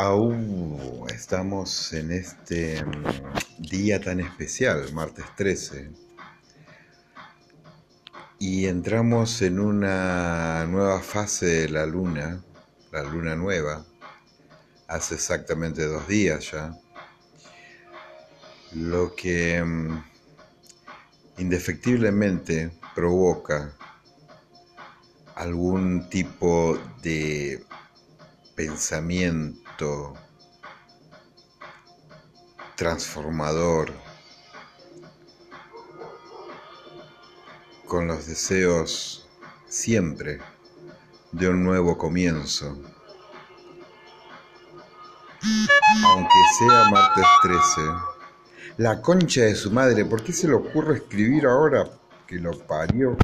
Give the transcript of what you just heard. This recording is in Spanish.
Aún estamos en este mm, día tan especial, martes 13, y entramos en una nueva fase de la luna, la luna nueva, hace exactamente dos días ya, lo que mm, indefectiblemente provoca algún tipo de pensamiento transformador con los deseos siempre de un nuevo comienzo. Aunque sea martes 13, la concha de su madre, ¿por qué se le ocurre escribir ahora que lo parió?